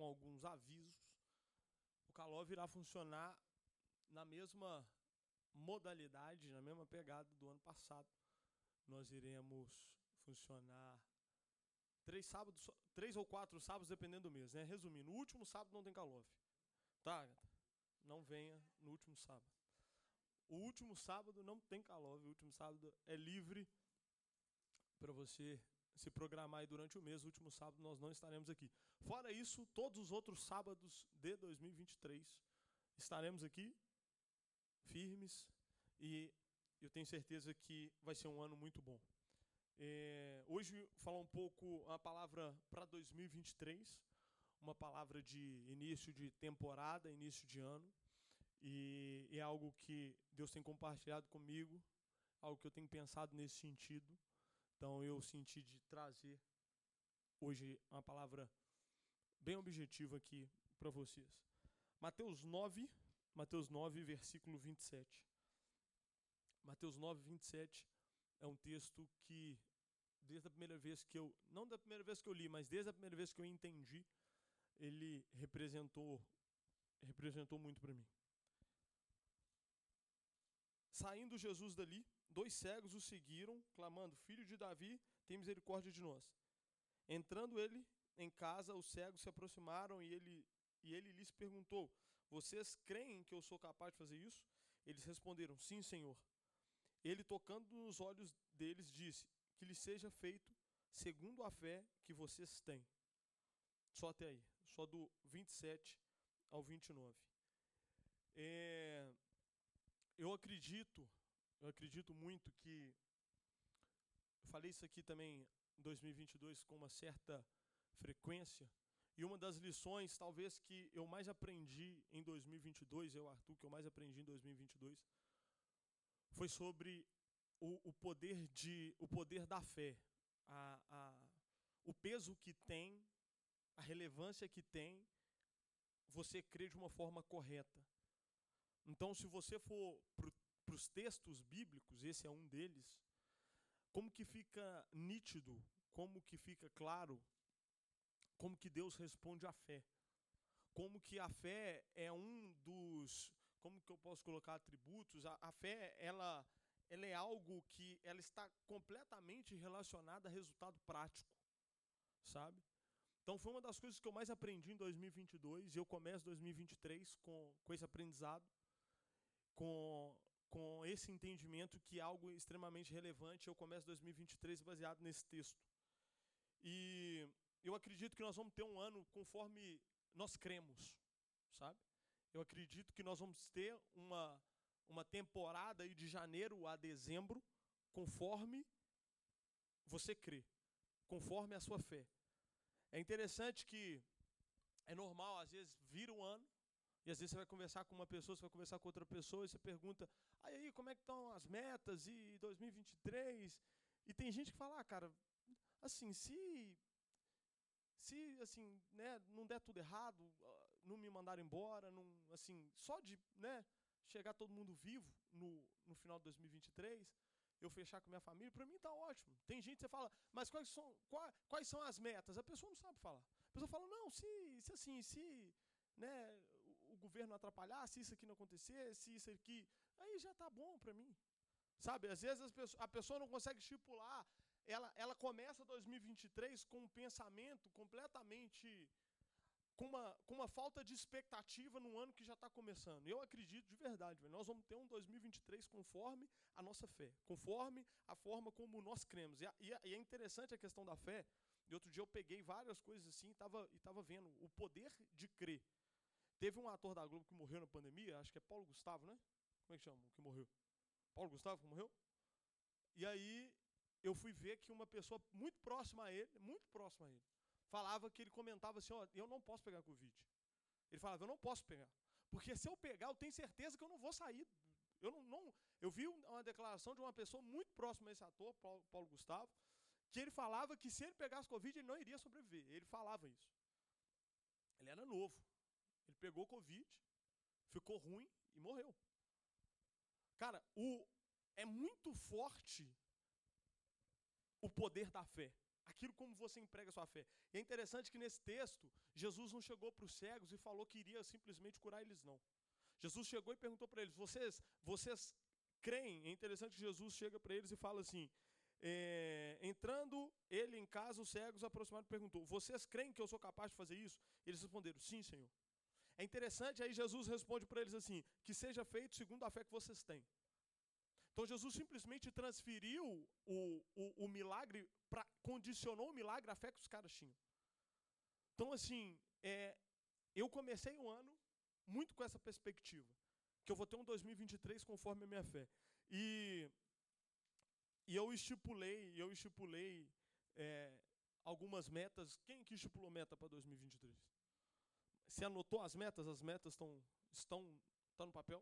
com alguns avisos. O Calov irá funcionar na mesma modalidade, na mesma pegada do ano passado. Nós iremos funcionar três sábados, três ou quatro sábados, dependendo do mês, né? Resumindo, o último sábado não tem Calov. Tá? Não venha no último sábado. O último sábado não tem Calov, o último sábado é livre para você se programar aí durante o mês. Último sábado nós não estaremos aqui. Fora isso, todos os outros sábados de 2023 estaremos aqui firmes e eu tenho certeza que vai ser um ano muito bom. É, hoje falar um pouco uma palavra para 2023, uma palavra de início de temporada, início de ano, e é algo que Deus tem compartilhado comigo, algo que eu tenho pensado nesse sentido. Então eu senti de trazer hoje uma palavra bem objetiva aqui para vocês. Mateus 9, Mateus 9, versículo 27. Mateus 9, 27 é um texto que, desde a primeira vez que eu, não da primeira vez que eu li, mas desde a primeira vez que eu entendi, ele representou, representou muito para mim. Saindo Jesus dali, dois cegos o seguiram, clamando: Filho de Davi, tem misericórdia de nós. Entrando ele em casa, os cegos se aproximaram e ele, e ele lhes perguntou: Vocês creem que eu sou capaz de fazer isso? Eles responderam: Sim, Senhor. Ele, tocando nos olhos deles, disse: Que lhe seja feito segundo a fé que vocês têm. Só até aí, só do 27 ao 29. É, eu acredito eu acredito muito que. Eu falei isso aqui também em 2022 com uma certa frequência. E uma das lições, talvez, que eu mais aprendi em 2022, eu, Arthur, que eu mais aprendi em 2022, foi sobre o, o poder, de, o poder da fé. A, a, o peso que tem, a relevância que tem você crer de uma forma correta. Então, se você for para os textos bíblicos, esse é um deles, como que fica nítido, como que fica claro, como que Deus responde à fé. Como que a fé é um dos, como que eu posso colocar atributos? A, a fé, ela, ela é algo que ela está completamente relacionada a resultado prático, sabe? Então foi uma das coisas que eu mais aprendi em 2022 e eu começo 2023 com, com esse aprendizado, com com esse entendimento que é algo extremamente relevante. Eu começo 2023 baseado nesse texto. E eu acredito que nós vamos ter um ano conforme nós cremos, sabe? Eu acredito que nós vamos ter uma, uma temporada aí de janeiro a dezembro conforme você crê, conforme a sua fé. É interessante que é normal, às vezes, vira um ano, e às vezes você vai conversar com uma pessoa, você vai conversar com outra pessoa, e você pergunta, aí, aí como é que estão as metas e 2023? E tem gente que fala, ah, cara, assim, se se assim, né, não der tudo errado, ah, não me mandar embora, não, assim, só de, né, chegar todo mundo vivo no, no final de 2023, eu fechar com minha família, para mim está ótimo. Tem gente que você fala, mas quais são, quais, quais são as metas? A pessoa não sabe falar. A pessoa fala, não, se, se assim, se né, governo atrapalhar, se isso aqui não acontecer, se isso aqui. Aí já está bom para mim. Sabe, às vezes pessoas, a pessoa não consegue estipular, ela, ela começa 2023 com um pensamento completamente. Com uma, com uma falta de expectativa no ano que já está começando. Eu acredito de verdade, nós vamos ter um 2023 conforme a nossa fé, conforme a forma como nós cremos. E, e, e é interessante a questão da fé. E outro dia eu peguei várias coisas assim e estava e tava vendo o poder de crer. Teve um ator da Globo que morreu na pandemia, acho que é Paulo Gustavo, né? Como é que chama? Que morreu? Paulo Gustavo que morreu? E aí eu fui ver que uma pessoa muito próxima a ele, muito próxima a ele, falava que ele comentava assim, ó, eu não posso pegar Covid. Ele falava, eu não posso pegar. Porque se eu pegar, eu tenho certeza que eu não vou sair. Eu não, não eu vi uma declaração de uma pessoa muito próxima a esse ator, Paulo, Paulo Gustavo, que ele falava que se ele pegasse Covid, ele não iria sobreviver. Ele falava isso. Ele era novo. Ele pegou Covid, ficou ruim e morreu. Cara, o, é muito forte o poder da fé. aquilo como você emprega sua fé. E é interessante que nesse texto, Jesus não chegou para os cegos e falou que iria simplesmente curar eles, não. Jesus chegou e perguntou para eles: vocês, vocês creem? É interessante que Jesus chega para eles e fala assim: é, entrando ele em casa, os cegos aproximaram e perguntou: Vocês creem que eu sou capaz de fazer isso? Eles responderam: Sim, Senhor. É interessante, aí Jesus responde para eles assim: Que seja feito segundo a fé que vocês têm. Então Jesus simplesmente transferiu o, o, o milagre, pra, condicionou o milagre à fé que os caras tinham. Então, assim, é, eu comecei o ano muito com essa perspectiva, que eu vou ter um 2023 conforme a minha fé. E e eu estipulei, eu estipulei é, algumas metas. Quem que estipulou meta para 2023? Você anotou as metas? As metas estão estão estão no papel?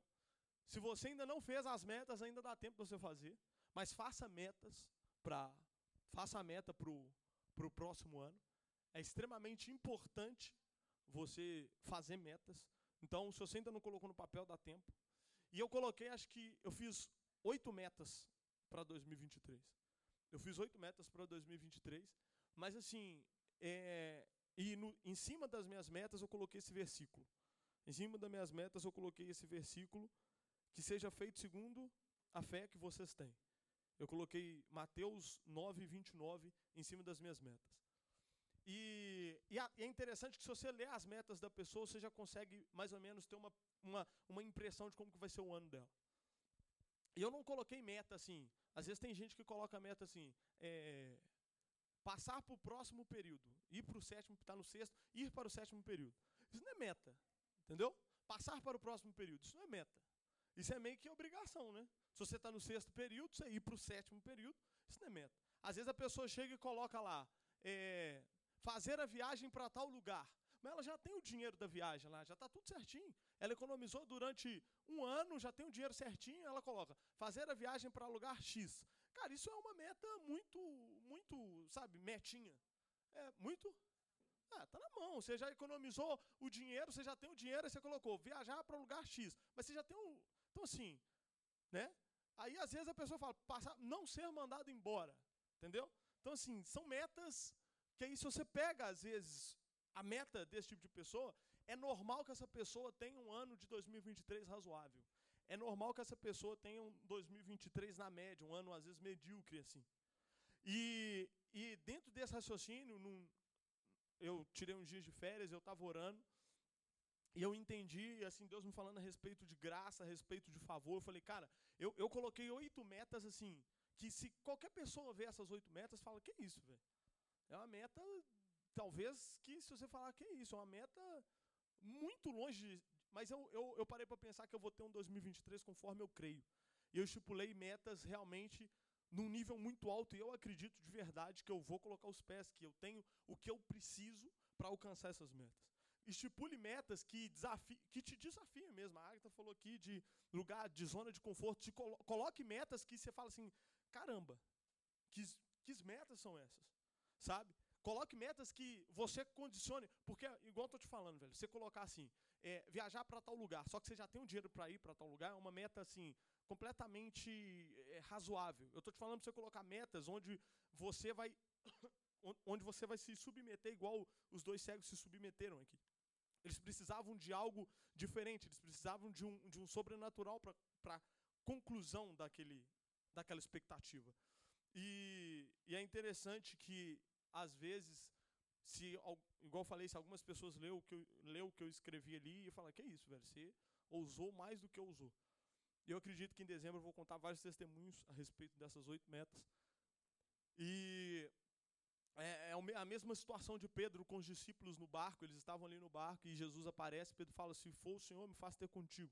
Se você ainda não fez as metas, ainda dá tempo de você fazer. Mas faça metas para faça a meta para o próximo ano. É extremamente importante você fazer metas. Então, se você ainda não colocou no papel, dá tempo. E eu coloquei, acho que eu fiz oito metas para 2023. Eu fiz oito metas para 2023, mas assim, é, e no, em cima das minhas metas eu coloquei esse versículo. Em cima das minhas metas eu coloquei esse versículo, que seja feito segundo a fé que vocês têm. Eu coloquei Mateus 9, 29 em cima das minhas metas. E, e, é interessante que se você ler as metas da pessoa, você já consegue mais ou menos ter uma, uma, uma impressão de como que vai ser o ano dela. E eu não coloquei meta assim. Às vezes tem gente que coloca meta assim. É, passar para o próximo período. Ir para o sétimo, está no sexto, ir para o sétimo período. Isso não é meta. Entendeu? Passar para o próximo período. Isso não é meta. Isso é meio que obrigação, né? Se você está no sexto período, você ir para o sétimo período, isso não é meta. Às vezes a pessoa chega e coloca lá, é, fazer a viagem para tal lugar. Mas ela já tem o dinheiro da viagem lá, já está tudo certinho. Ela economizou durante um ano, já tem o dinheiro certinho, ela coloca, fazer a viagem para lugar X. Cara, isso é uma meta muito, muito, sabe, metinha. É muito. Ah, tá na mão. Você já economizou o dinheiro, você já tem o dinheiro, aí você colocou viajar para lugar X. Mas você já tem um. Então, assim, né? Aí, às vezes, a pessoa fala, passar, não ser mandado embora. Entendeu? Então, assim, são metas que aí, se você pega, às vezes, a meta desse tipo de pessoa, é normal que essa pessoa tenha um ano de 2023 razoável. É normal que essa pessoa tenha um 2023 na média, um ano às vezes medíocre assim. E, e dentro desse raciocínio, num, eu tirei uns dias de férias, eu estava orando, e eu entendi, assim, Deus me falando a respeito de graça, a respeito de favor. Eu falei, cara, eu, eu coloquei oito metas assim, que se qualquer pessoa ver essas oito metas, fala, que isso, velho? É uma meta talvez que se você falar que isso, é uma meta muito longe, de, mas eu, eu, eu parei para pensar que eu vou ter um 2023 conforme eu creio. E eu estipulei metas realmente num nível muito alto e eu acredito de verdade que eu vou colocar os pés, que eu tenho o que eu preciso para alcançar essas metas. Estipule metas que, desafi que te desafiam mesmo. A Agatha falou aqui de lugar, de zona de conforto. Te colo coloque metas que você fala assim, caramba, que, que metas são essas? Sabe? Coloque metas que você condicione, porque, igual eu tô te falando, velho, você colocar assim, é, viajar para tal lugar, só que você já tem o um dinheiro para ir para tal lugar, é uma meta assim, completamente é, razoável. Eu tô te falando para você colocar metas onde você vai onde você vai se submeter igual os dois cegos se submeteram aqui. Eles precisavam de algo diferente, eles precisavam de um, de um sobrenatural para conclusão daquele, daquela expectativa. E, e, é interessante que às vezes, se igual eu falei, se algumas pessoas leu o que eu, leu o que eu escrevi ali e falar, que isso, velho, você ousou mais do que ousou. E eu acredito que em dezembro eu vou contar vários testemunhos a respeito dessas oito metas. E é, é a mesma situação de Pedro com os discípulos no barco, eles estavam ali no barco e Jesus aparece, Pedro fala, se for o Senhor, me faça ter contigo.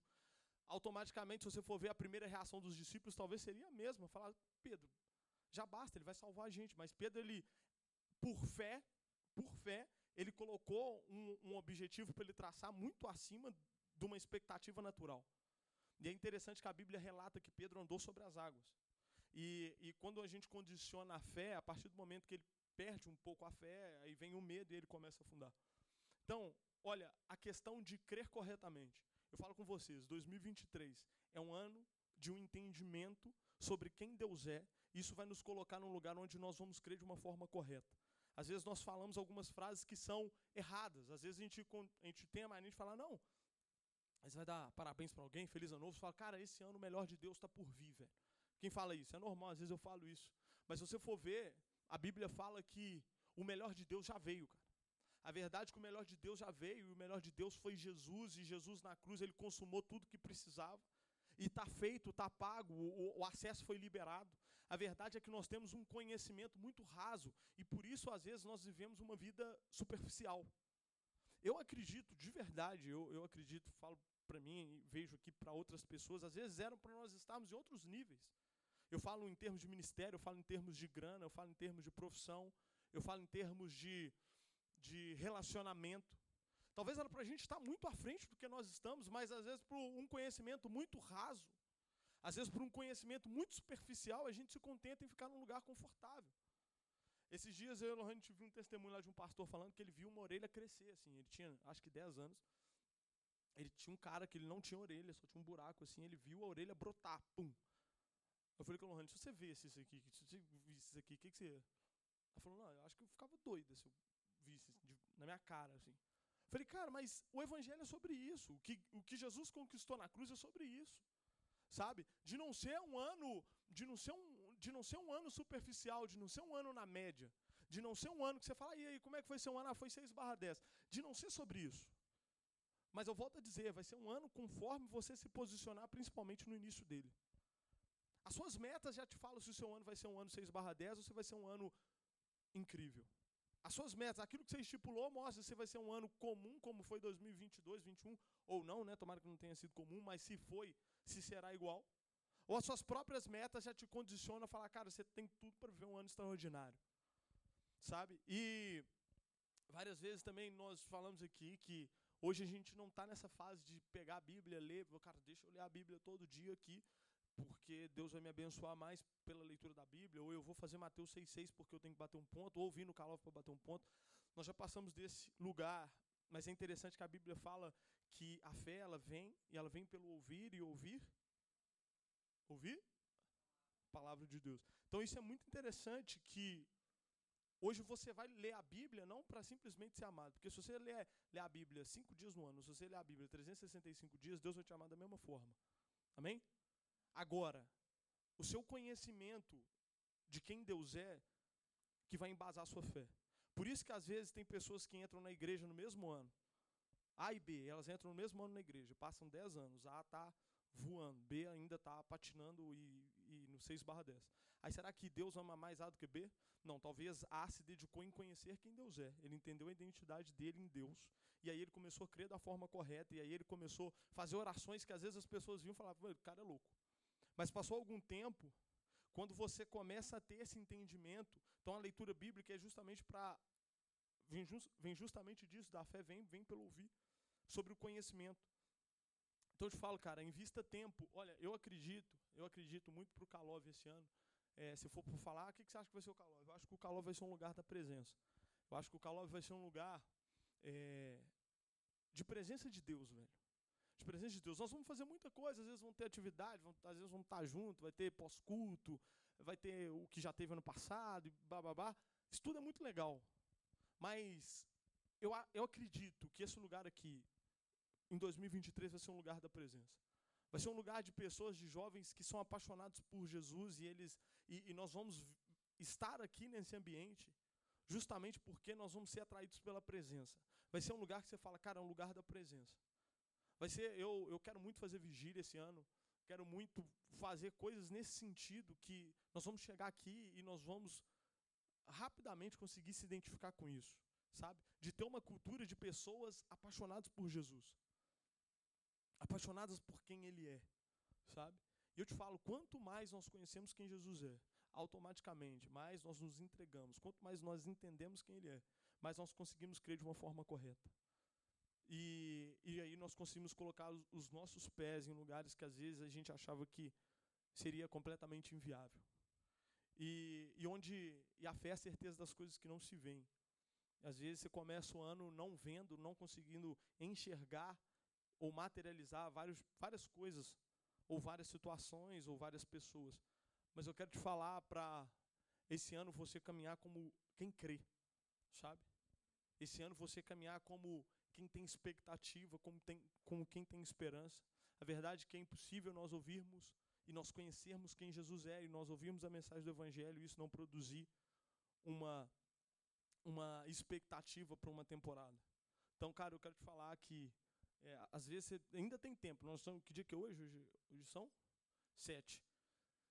Automaticamente, se você for ver a primeira reação dos discípulos, talvez seria a mesma, falar, Pedro, já basta, ele vai salvar a gente. Mas Pedro, ele por fé, por fé, ele colocou um, um objetivo para ele traçar muito acima de uma expectativa natural. E é interessante que a Bíblia relata que Pedro andou sobre as águas. E, e quando a gente condiciona a fé, a partir do momento que ele perde um pouco a fé, aí vem o medo e ele começa a afundar. Então, olha, a questão de crer corretamente. Eu falo com vocês, 2023 é um ano de um entendimento sobre quem Deus é. Isso vai nos colocar num lugar onde nós vamos crer de uma forma correta. Às vezes nós falamos algumas frases que são erradas. Às vezes a gente, a gente tem a mania de falar, não, mas vai dar parabéns para alguém, feliz ano novo. Você fala, cara, esse ano o melhor de Deus está por vir, velho. Quem fala isso? É normal, às vezes eu falo isso. Mas se você for ver, a Bíblia fala que o melhor de Deus já veio, cara. A verdade é que o melhor de Deus já veio, e o melhor de Deus foi Jesus, e Jesus na cruz ele consumou tudo que precisava. E está feito, está pago, o, o, acesso foi liberado. A verdade é que nós temos um conhecimento muito raso, e por isso, às vezes, nós vivemos uma vida superficial. Eu acredito, de verdade, eu, eu acredito, falo para mim vejo aqui para outras pessoas, às vezes eram para nós estarmos em outros níveis. Eu falo em termos de ministério, eu falo em termos de grana, eu falo em termos de profissão, eu falo em termos de, de relacionamento. Talvez era para a gente estar muito à frente do que nós estamos, mas às vezes por um conhecimento muito raso, às vezes por um conhecimento muito superficial, a gente se contenta em ficar num lugar confortável. Esses dias eu e viu um testemunho lá de um pastor falando que ele viu uma orelha crescer, assim, ele tinha acho que 10 anos. Ele tinha um cara que ele não tinha orelha, só tinha um buraco assim, ele viu a orelha brotar, pum. Eu falei com o Lohane, se você visse isso aqui, se você visse isso aqui, o que, que você. Ela falou, não, eu acho que eu ficava doida se eu visse de, na minha cara, assim. Eu falei, cara, mas o evangelho é sobre isso. O que, o que Jesus conquistou na cruz é sobre isso. Sabe? De não ser um ano, de não ser um, de não ser um ano superficial, de não ser um ano na média, de não ser um ano que você fala, e aí, como é que foi ser um ano? Ah, foi 6 barra 10. De não ser sobre isso. Mas eu volto a dizer, vai ser um ano conforme você se posicionar, principalmente no início dele. As suas metas já te falam se o seu ano vai ser um ano 6 barra 10 ou se vai ser um ano incrível. As suas metas, aquilo que você estipulou, mostra se vai ser um ano comum, como foi 2022, 2021, ou não, né? Tomara que não tenha sido comum, mas se foi, se será igual. Ou as suas próprias metas já te condicionam a falar, cara, você tem tudo para viver um ano extraordinário. Sabe? E várias vezes também nós falamos aqui que hoje a gente não está nessa fase de pegar a Bíblia, ler, cara, deixa eu ler a Bíblia todo dia aqui, porque Deus vai me abençoar mais pela leitura da Bíblia, ou eu vou fazer Mateus 6,6 porque eu tenho que bater um ponto, ou ouvir no Calov para bater um ponto. Nós já passamos desse lugar, mas é interessante que a Bíblia fala que a fé ela vem e ela vem pelo ouvir e ouvir. Ouvir? Palavra de Deus. Então isso é muito interessante que hoje você vai ler a Bíblia não para simplesmente ser amado, porque se você ler, ler a Bíblia cinco dias no ano, se você ler a Bíblia 365 dias, Deus vai te amar da mesma forma. Amém? Agora, o seu conhecimento de quem Deus é que vai embasar a sua fé. Por isso que às vezes tem pessoas que entram na igreja no mesmo ano. A e B, elas entram no mesmo ano na igreja, passam 10 anos. A está voando, B ainda está patinando e, e no 6 barra 10. Aí será que Deus ama mais A do que B? Não, talvez A se dedicou em conhecer quem Deus é. Ele entendeu a identidade dele em Deus. E aí ele começou a crer da forma correta. E aí ele começou a fazer orações que às vezes as pessoas vinham e falavam, o cara é louco. Mas passou algum tempo, quando você começa a ter esse entendimento, então a leitura bíblica é justamente para. Vem, just, vem justamente disso, da fé vem, vem pelo ouvir, sobre o conhecimento. Então eu te falo, cara, invista tempo. Olha, eu acredito, eu acredito muito para o Calov esse ano. É, se for por falar, o que, que você acha que vai ser o Calov? Eu acho que o Calov vai ser um lugar da presença. Eu acho que o Calov vai ser um lugar é, de presença de Deus, velho de presença de Deus. Nós vamos fazer muita coisa, às vezes vão ter atividade, vão, às vezes vamos estar junto, vai ter pós-culto, vai ter o que já teve ano passado, bababá. Isso tudo é muito legal. Mas eu, eu acredito que esse lugar aqui, em 2023, vai ser um lugar da presença. Vai ser um lugar de pessoas, de jovens que são apaixonados por Jesus e eles e, e nós vamos estar aqui nesse ambiente justamente porque nós vamos ser atraídos pela presença. Vai ser um lugar que você fala, cara, é um lugar da presença. Vai ser, eu, eu quero muito fazer vigília esse ano. Quero muito fazer coisas nesse sentido que nós vamos chegar aqui e nós vamos rapidamente conseguir se identificar com isso, sabe? De ter uma cultura de pessoas apaixonadas por Jesus. Apaixonadas por quem ele é, sabe? E eu te falo, quanto mais nós conhecemos quem Jesus é, automaticamente, mais nós nos entregamos. Quanto mais nós entendemos quem ele é, mais nós conseguimos crer de uma forma correta. E, e aí nós conseguimos colocar os, os nossos pés em lugares que às vezes a gente achava que seria completamente inviável. E, e onde e a fé é a certeza das coisas que não se veem. Às vezes você começa o ano não vendo, não conseguindo enxergar ou materializar vários, várias coisas, ou várias situações, ou várias pessoas. Mas eu quero te falar para esse ano você caminhar como quem crê. sabe? Esse ano você caminhar como quem tem expectativa, como, tem, como quem tem esperança. A verdade é que é impossível nós ouvirmos e nós conhecermos quem Jesus é e nós ouvirmos a mensagem do Evangelho e isso não produzir uma, uma expectativa para uma temporada. Então, cara, eu quero te falar que é, às vezes você ainda tem tempo. Nós estamos, que dia que é hoje? Hoje, hoje são sete.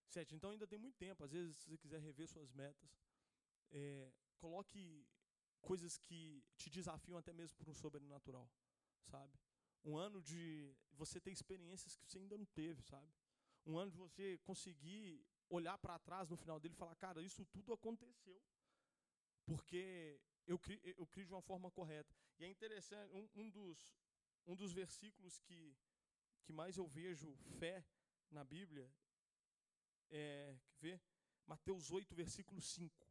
Sete. Então ainda tem muito tempo. Às vezes, se você quiser rever suas metas, é, coloque coisas que te desafiam até mesmo por um sobrenatural, sabe? Um ano de você ter experiências que você ainda não teve, sabe? Um ano de você conseguir olhar para trás no final dele e falar, cara, isso tudo aconteceu porque eu crio, eu crio de uma forma correta. E é interessante, um, um, dos, um dos versículos que, que mais eu vejo fé na Bíblia é, quer ver? Mateus 8, versículo 5.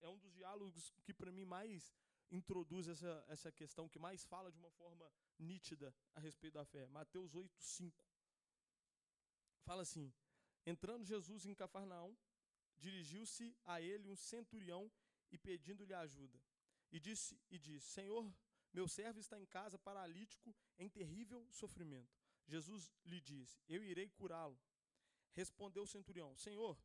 É um dos diálogos que para mim mais introduz essa, essa questão, que mais fala de uma forma nítida a respeito da fé. Mateus 8, 5. Fala assim: Entrando Jesus em Cafarnaum, dirigiu-se a ele um centurião e pedindo-lhe ajuda. E disse, e disse: Senhor, meu servo está em casa paralítico em terrível sofrimento. Jesus lhe disse: Eu irei curá-lo. Respondeu o centurião: Senhor,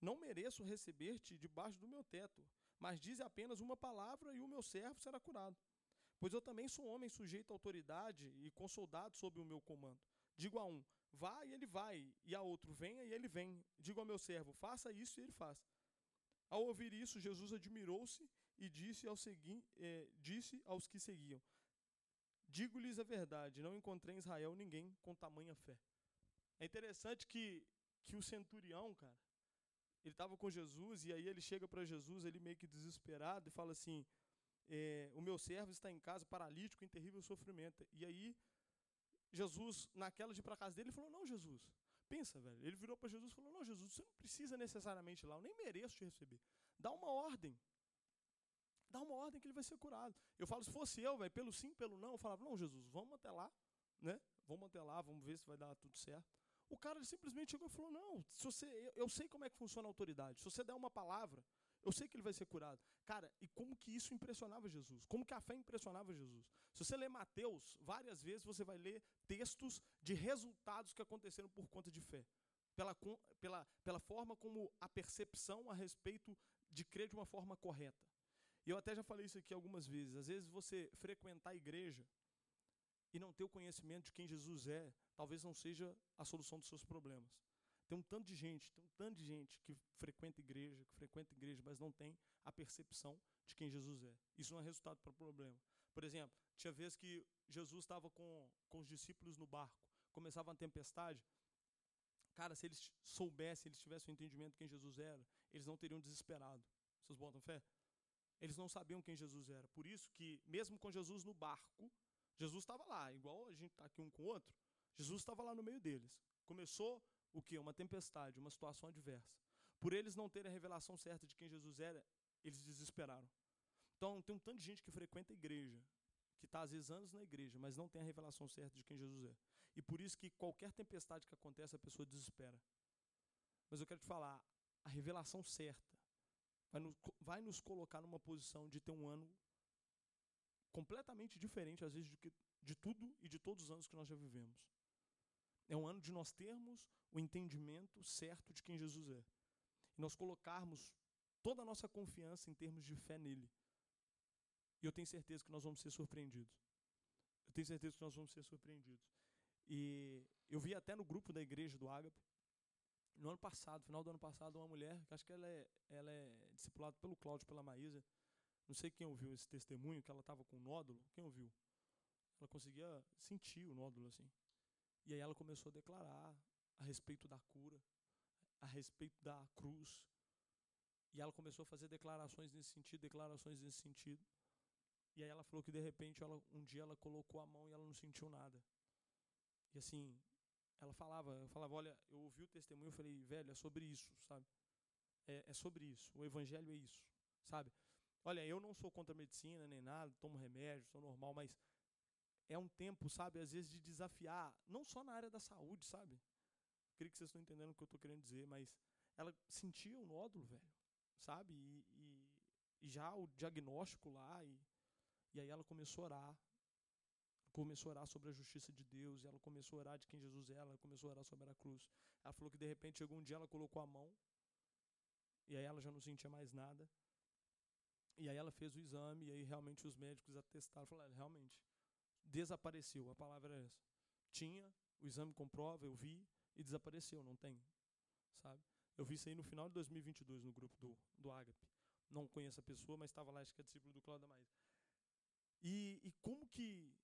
não mereço receber-te debaixo do meu teto, mas dize apenas uma palavra e o meu servo será curado. Pois eu também sou homem sujeito à autoridade e com soldados sob o meu comando. Digo a um: vá e ele vai, e a outro: venha e ele vem. Digo ao meu servo: faça isso e ele faz. Ao ouvir isso, Jesus admirou-se e disse, ao segui, eh, disse aos que seguiam: Digo-lhes a verdade, não encontrei em Israel ninguém com tamanha fé. É interessante que, que o centurião, cara, ele estava com Jesus e aí ele chega para Jesus, ele meio que desesperado, e fala assim: é, O meu servo está em casa, paralítico, em terrível sofrimento. E aí, Jesus, naquela de ir para casa dele, falou: Não, Jesus, pensa, velho. Ele virou para Jesus e falou: Não, Jesus, você não precisa necessariamente ir lá, eu nem mereço te receber. Dá uma ordem. Dá uma ordem que ele vai ser curado. Eu falo, se fosse eu, velho, pelo sim, pelo não, eu falava: Não, Jesus, vamos até lá, né? Vamos até lá, vamos ver se vai dar tudo certo. O cara simplesmente chegou e falou: Não, se você, eu, eu sei como é que funciona a autoridade. Se você der uma palavra, eu sei que ele vai ser curado. Cara, e como que isso impressionava Jesus? Como que a fé impressionava Jesus? Se você ler Mateus, várias vezes você vai ler textos de resultados que aconteceram por conta de fé. Pela, pela, pela forma como a percepção a respeito de crer de uma forma correta. E eu até já falei isso aqui algumas vezes. Às vezes você frequentar a igreja e não ter o conhecimento de quem Jesus é, talvez não seja a solução dos seus problemas. Tem um tanto de gente, tem um tanto de gente que frequenta igreja, que frequenta igreja, mas não tem a percepção de quem Jesus é. Isso não é resultado para o problema. Por exemplo, tinha vezes que Jesus estava com, com os discípulos no barco, começava uma tempestade. Cara, se eles soubessem, eles tivessem o entendimento de quem Jesus era, eles não teriam desesperado. Vocês botam fé? Eles não sabiam quem Jesus era. Por isso que, mesmo com Jesus no barco, Jesus estava lá, igual a gente está aqui um com o outro. Jesus estava lá no meio deles. Começou o que? Uma tempestade, uma situação adversa. Por eles não terem a revelação certa de quem Jesus era, eles desesperaram. Então tem um tanto de gente que frequenta a igreja, que está às vezes anos na igreja, mas não tem a revelação certa de quem Jesus é. E por isso que qualquer tempestade que acontece, a pessoa desespera. Mas eu quero te falar, a revelação certa vai nos, vai nos colocar numa posição de ter um ano completamente diferente, às vezes, de, que, de tudo e de todos os anos que nós já vivemos. É um ano de nós termos o entendimento certo de quem Jesus é. E nós colocarmos toda a nossa confiança em termos de fé nele. E eu tenho certeza que nós vamos ser surpreendidos. Eu tenho certeza que nós vamos ser surpreendidos. E eu vi até no grupo da igreja do Ágape, no ano passado, final do ano passado, uma mulher, que acho que ela é, ela é discipulada pelo Cláudio, pela Maísa, não sei quem ouviu esse testemunho, que ela estava com um nódulo. Quem ouviu? Ela conseguia sentir o nódulo assim. E aí ela começou a declarar a respeito da cura, a respeito da cruz. E ela começou a fazer declarações nesse sentido, declarações nesse sentido. E aí ela falou que de repente ela, um dia ela colocou a mão e ela não sentiu nada. E assim, ela falava, eu falava, olha, eu ouvi o testemunho, eu falei, velho, é sobre isso, sabe? É, é sobre isso. O evangelho é isso, sabe? Olha, eu não sou contra a medicina nem nada, tomo remédio, sou normal, mas é um tempo, sabe, às vezes de desafiar, não só na área da saúde, sabe? Creio que vocês estão entendendo o que eu estou querendo dizer, mas ela sentia o nódulo, velho, sabe? E, e, já o diagnóstico lá, e, e aí ela começou a orar. Começou a orar sobre a justiça de Deus, ela começou a orar de quem Jesus é, ela começou a orar sobre a cruz. Ela falou que de repente chegou um dia, ela colocou a mão, e aí ela já não sentia mais nada. E aí ela fez o exame, e aí realmente os médicos atestaram, falaram, realmente, desapareceu, a palavra é essa. Tinha, o exame comprova, eu vi, e desapareceu, não tem, sabe? Eu vi isso aí no final de 2022 no grupo do, do Agape. Não conheço a pessoa, mas estava lá, acho que é discípulo do Cláudio Mais. E, e como que.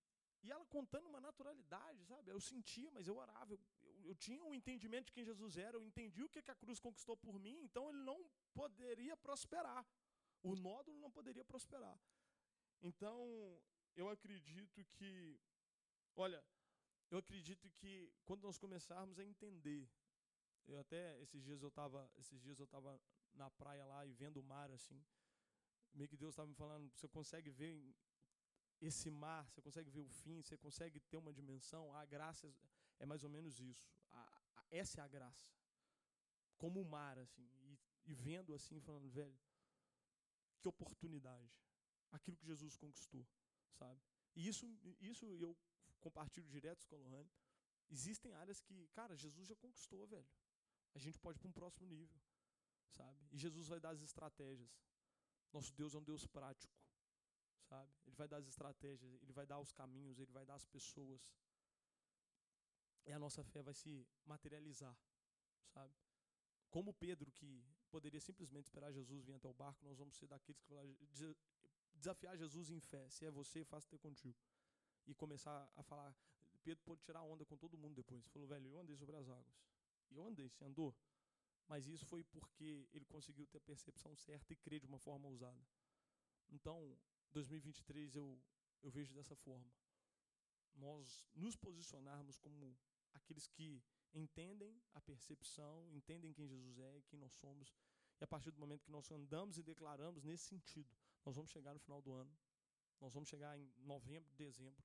E ela contando uma naturalidade, sabe? Eu sentia, mas eu orava. Eu, eu, eu tinha um entendimento de quem Jesus era, eu entendi o que, que a cruz conquistou por mim, então ele não poderia prosperar. O nódulo não poderia prosperar. Então, eu acredito que. Olha, eu acredito que quando nós começarmos a entender eu até esses dias eu estava esses dias eu tava na praia lá e vendo o mar assim. Meio que Deus estava me falando, você consegue ver esse mar, você consegue ver o fim, você consegue ter uma dimensão. A graça é mais ou menos isso. A, a, essa é a graça. Como o mar assim, e, e vendo assim falando, velho, que oportunidade. Aquilo que Jesus conquistou, sabe? E isso isso eu compartilho direto com a Lohane. Existem áreas que, cara, Jesus já conquistou, velho a gente pode para um próximo nível, sabe? E Jesus vai dar as estratégias. Nosso Deus é um Deus prático, sabe? Ele vai dar as estratégias, ele vai dar os caminhos, ele vai dar as pessoas. E a nossa fé vai se materializar, sabe? Como Pedro, que poderia simplesmente esperar Jesus vir até o barco, nós vamos ser daqueles que vão desafiar Jesus em fé. Se é você, faça ter contigo. E começar a falar. Pedro pôde tirar onda com todo mundo depois. Falou, velho, eu andei sobre as águas. E eu andei, você andou. Mas isso foi porque ele conseguiu ter a percepção certa e crer de uma forma ousada. Então, 2023 eu, eu vejo dessa forma. Nós nos posicionarmos como aqueles que entendem a percepção, entendem quem Jesus é e quem nós somos. E a partir do momento que nós andamos e declaramos nesse sentido, nós vamos chegar no final do ano. Nós vamos chegar em novembro, dezembro.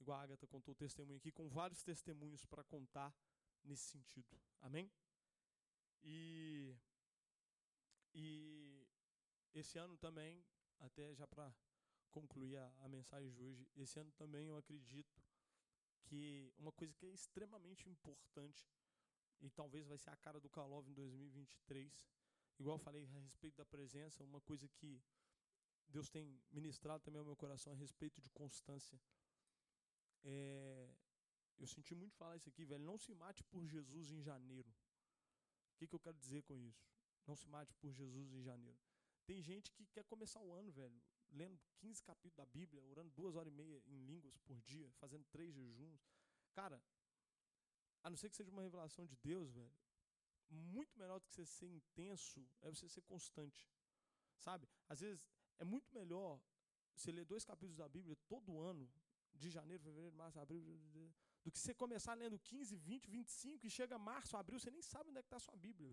Igual a Agatha contou o testemunho aqui, com vários testemunhos para contar nesse sentido. Amém? E, e esse ano também, até já para concluir a, a, mensagem de hoje, esse ano também eu acredito que uma coisa que é extremamente importante, e talvez vai ser a cara do Kalov em 2023, igual eu falei a respeito da presença, uma coisa que Deus tem ministrado também ao meu coração a respeito de constância. É, eu senti muito falar isso aqui, velho. Não se mate por Jesus em janeiro. O que, que eu quero dizer com isso? Não se mate por Jesus em janeiro. Tem gente que quer começar o ano, velho, lendo 15 capítulos da Bíblia, orando duas horas e meia em línguas por dia, fazendo três jejuns. Cara, a não ser que seja uma revelação de Deus, velho, muito melhor do que você ser intenso é você ser constante. Sabe? Às vezes é muito melhor você ler dois capítulos da Bíblia todo ano, de janeiro, fevereiro, março, abril, do que você começar lendo 15, 20, 25 e chega março, abril, você nem sabe onde é que está a sua Bíblia.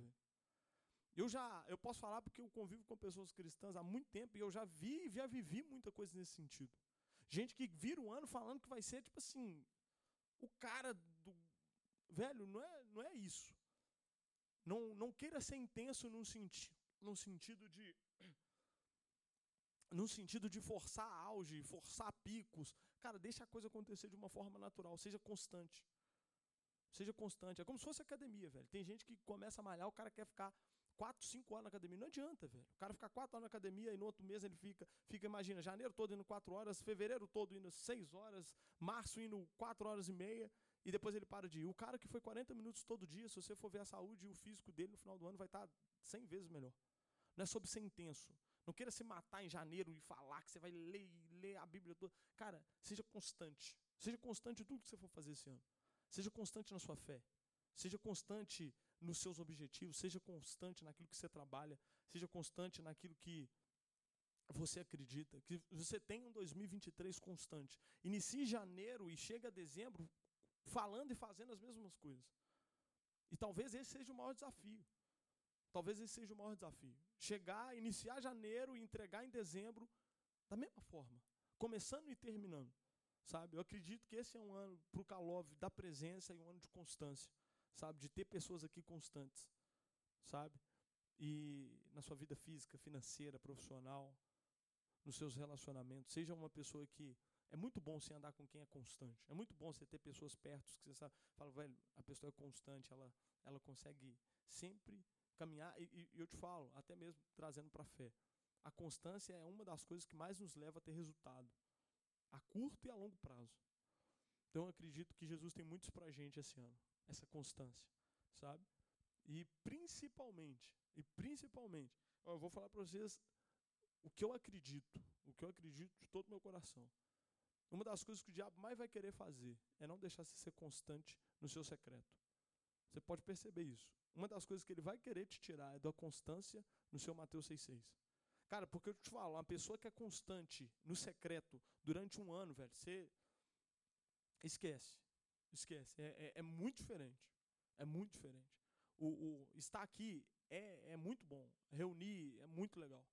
Eu já, eu posso falar porque eu convivo com pessoas cristãs há muito tempo e eu já vi e já vivi muita coisa nesse sentido. Gente que vira um ano falando que vai ser tipo assim, o cara do velho, não é, não é isso. Não, não queira ser intenso num, senti num sentido de no sentido de forçar auge, forçar picos. Cara, deixa a coisa acontecer de uma forma natural, seja constante. Seja constante. É como se fosse academia, velho. Tem gente que começa a malhar, o cara quer ficar 4, 5 horas na academia. Não adianta, velho. O cara fica 4 horas na academia e no outro mês ele fica, fica imagina, janeiro todo indo 4 horas, fevereiro todo indo 6 horas, março indo 4 horas e meia, e depois ele para de ir. O cara que foi 40 minutos todo dia, se você for ver a saúde e o físico dele no final do ano, vai estar 100 vezes melhor. Não é sobre ser intenso. Não queira se matar em janeiro e falar que você vai ler, ler a Bíblia toda. Cara, seja constante. Seja constante em tudo que você for fazer esse ano. Seja constante na sua fé. Seja constante nos seus objetivos. Seja constante naquilo que você trabalha. Seja constante naquilo que você acredita. Que você tenha um 2023 constante. Inicie janeiro e chega a dezembro falando e fazendo as mesmas coisas. E talvez esse seja o maior desafio. Talvez esse seja o maior desafio. Chegar, iniciar janeiro e entregar em dezembro da mesma forma, começando e terminando. Sabe? Eu acredito que esse é um ano para o Kalov da presença e um ano de constância, sabe? De ter pessoas aqui constantes, sabe? E na sua vida física, financeira, profissional, nos seus relacionamentos. Seja uma pessoa que é muito bom você andar com quem é constante. É muito bom você ter pessoas perto que você sabe, fala, velho, a pessoa é constante, ela, ela consegue sempre caminhar. E, e, eu te falo, até mesmo trazendo para a fé, a constância é uma das coisas que mais nos leva a ter resultado, a curto e a longo prazo. Então eu acredito que Jesus tem muitos para a gente esse ano, essa constância, sabe? E principalmente, e principalmente, eu vou falar para vocês o que eu acredito, o que eu acredito de todo o meu coração. Uma das coisas que o diabo mais vai querer fazer é não deixar você ser constante no seu secreto. Você pode perceber isso. Uma das coisas que ele vai querer te tirar é da constância no seu Mateus 6,6. Cara, porque eu te falo, uma pessoa que é constante no secreto durante um ano, velho, você esquece. Esquece. É, é, é muito diferente. É muito diferente. O, o estar aqui é, é muito bom. Reunir é muito legal.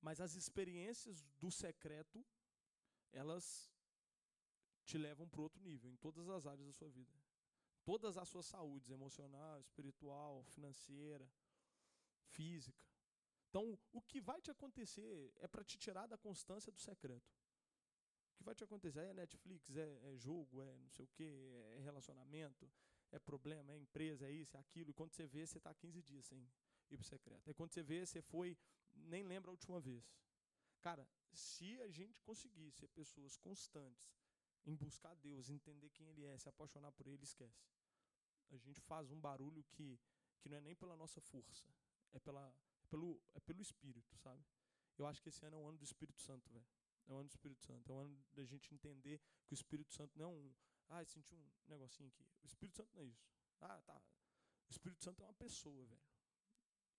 Mas as experiências do secreto, elas te levam para outro nível, em todas as áreas da sua vida. Todas as suas saúdes, emocional, espiritual, financeira, física. Então, o que vai te acontecer é para te tirar da constância do secreto. O que vai te acontecer é Netflix, é, é jogo, é não sei o que, é relacionamento, é problema, é empresa, é isso, é aquilo. E quando você vê, você está 15 dias sem ir para o secreto. E quando você vê, você foi, nem lembra a última vez. Cara, se a gente conseguir ser pessoas constantes em buscar Deus, entender quem Ele é, se apaixonar por Ele, esquece. A gente faz um barulho que, que não é nem pela nossa força, é, pela, é, pelo, é pelo Espírito, sabe? Eu acho que esse ano é um ano do Espírito Santo, velho. É um ano do Espírito Santo. É um ano da gente entender que o Espírito Santo não é um. Ah, senti um negocinho aqui. O Espírito Santo não é isso. Ah, tá. O Espírito Santo é uma pessoa, velho.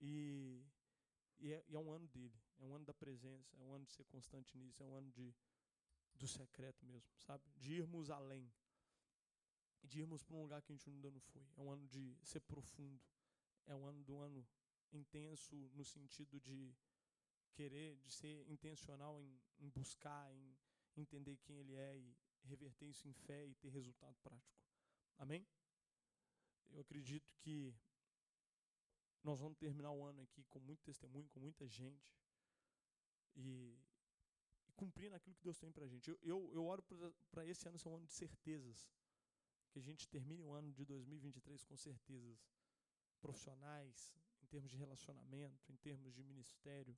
E, e, é, e é um ano dele. É um ano da presença. É um ano de ser constante nisso. É um ano de, do secreto mesmo, sabe? De irmos além. De irmos para um lugar que a gente ainda não foi. É um ano de ser profundo. É um ano do ano intenso no sentido de querer, de ser intencional em, em buscar, em entender quem ele é e reverter isso em fé e ter resultado prático. Amém? Eu acredito que nós vamos terminar o ano aqui com muito testemunho, com muita gente. E, e cumprindo aquilo que Deus tem pra gente. Eu, eu, eu oro para esse ano ser um ano de certezas. Que a gente termine o ano de 2023 com certezas profissionais, em termos de relacionamento, em termos de ministério,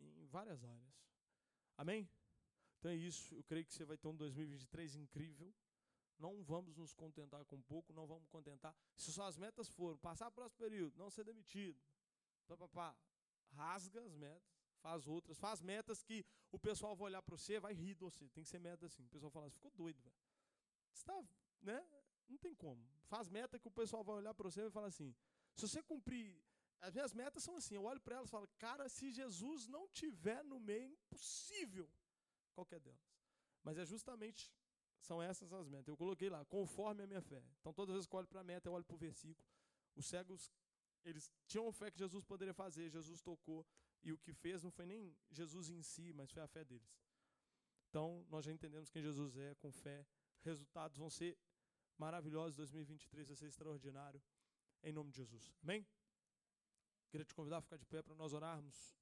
em várias áreas. Amém? Então é isso. Eu creio que você vai ter um 2023 incrível. Não vamos nos contentar com pouco, não vamos contentar. Se suas metas foram passar o próximo período, não ser demitido, pá, pá, pá, rasga as metas, faz outras, faz metas que o pessoal vai olhar para você, vai rir de você. Tem que ser meta assim. O pessoal fala, você ficou doido, velho. Você tá, né? Não tem como. Faz meta que o pessoal vai olhar para você e vai falar assim: se você cumprir. As minhas metas são assim, eu olho para elas e falo, cara, se Jesus não tiver no meio, é impossível qualquer delas. Mas é justamente são essas as metas. Eu coloquei lá, conforme a minha fé. Então, todas as vezes que eu olho para a meta, eu olho para o versículo. Os cegos, eles tinham fé que Jesus poderia fazer, Jesus tocou, e o que fez não foi nem Jesus em si, mas foi a fé deles. Então, nós já entendemos quem Jesus é, com fé. Resultados vão ser maravilhosos. 2023 vai ser extraordinário. Em nome de Jesus. Amém? Queria te convidar a ficar de pé para nós orarmos.